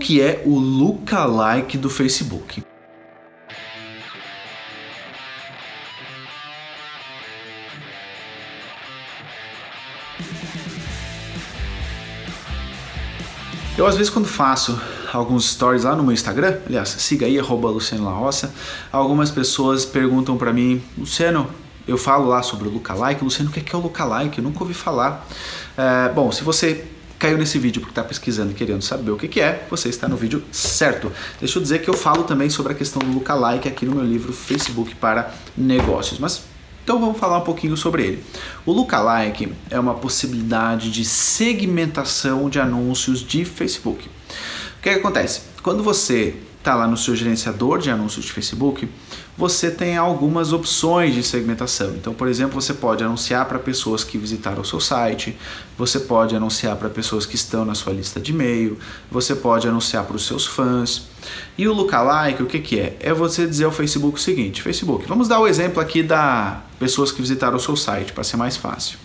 que é o lookalike do Facebook? Eu às vezes quando faço alguns stories lá no meu Instagram, aliás, siga aí, arroba algumas pessoas perguntam para mim, Luciano, eu falo lá sobre o lookalike, Luciano, o que é, é o lookalike? Eu nunca ouvi falar. É, bom, se você caiu nesse vídeo porque está pesquisando e querendo saber o que, que, é, você está no vídeo certo. Deixa eu dizer que eu falo também sobre a questão do lookalike aqui no meu livro Facebook para Negócios, mas então vamos falar um pouquinho sobre ele. O lookalike é uma possibilidade de segmentação de anúncios de Facebook. O que, que acontece? Quando você está lá no seu gerenciador de anúncios de Facebook, você tem algumas opções de segmentação. Então, por exemplo, você pode anunciar para pessoas que visitaram o seu site, você pode anunciar para pessoas que estão na sua lista de e-mail, você pode anunciar para os seus fãs. E o lookalike, o que, que é? É você dizer ao Facebook o seguinte: Facebook, vamos dar o exemplo aqui da pessoas que visitaram o seu site, para ser mais fácil.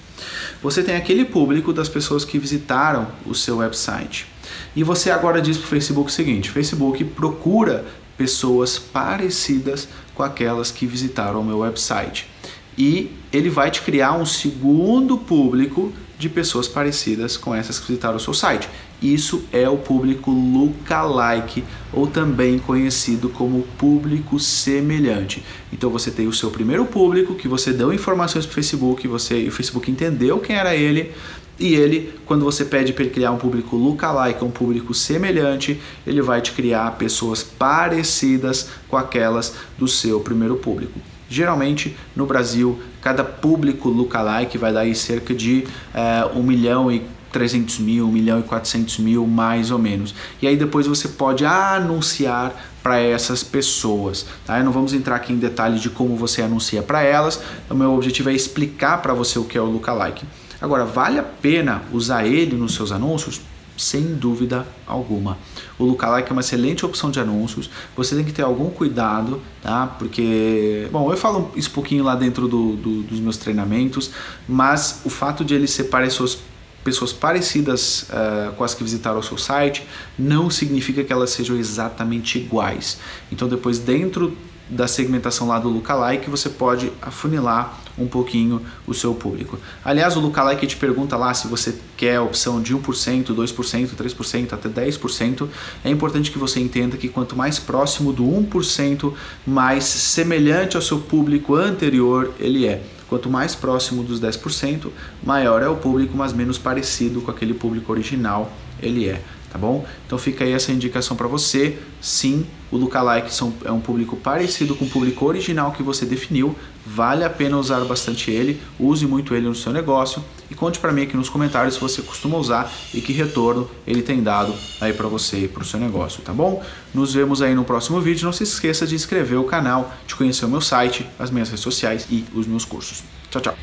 Você tem aquele público das pessoas que visitaram o seu website. E você agora diz para o Facebook o seguinte: Facebook procura pessoas parecidas com aquelas que visitaram o meu website. E ele vai te criar um segundo público de pessoas parecidas com essas que visitaram o seu site. Isso é o público lookalike, ou também conhecido como público semelhante. Então você tem o seu primeiro público que você deu informações para o Facebook, você, e o Facebook entendeu quem era ele, e ele, quando você pede para ele criar um público lookalike, um público semelhante, ele vai te criar pessoas parecidas com aquelas do seu primeiro público. Geralmente no Brasil, cada público lookalike vai dar cerca de é, 1 milhão e 300 mil, 1 milhão e 400 mil, mais ou menos. E aí depois você pode anunciar para essas pessoas. Tá? Não vamos entrar aqui em detalhes de como você anuncia para elas. O meu objetivo é explicar para você o que é o lookalike. Agora, vale a pena usar ele nos seus anúncios? Sem dúvida alguma. O lookalike é uma excelente opção de anúncios. Você tem que ter algum cuidado, tá? Porque, bom, eu falo isso um pouquinho lá dentro do, do, dos meus treinamentos, mas o fato de ele ser pessoas, pessoas parecidas uh, com as que visitaram o seu site não significa que elas sejam exatamente iguais. Então, depois, dentro da segmentação lá do lookalike, você pode afunilar um pouquinho o seu público. Aliás, o lookalike te pergunta lá se você quer a opção de 1%, 2%, 3%, até 10%. É importante que você entenda que quanto mais próximo do 1%, mais semelhante ao seu público anterior ele é. Quanto mais próximo dos 10%, maior é o público, mas menos parecido com aquele público original ele é tá bom? Então fica aí essa indicação para você. Sim, o lookalike são, é um público parecido com o público original que você definiu. Vale a pena usar bastante ele, use muito ele no seu negócio e conte para mim aqui nos comentários se você costuma usar e que retorno ele tem dado aí para você e para o seu negócio, tá bom? Nos vemos aí no próximo vídeo. Não se esqueça de inscrever o canal, de conhecer o meu site, as minhas redes sociais e os meus cursos. Tchau, tchau.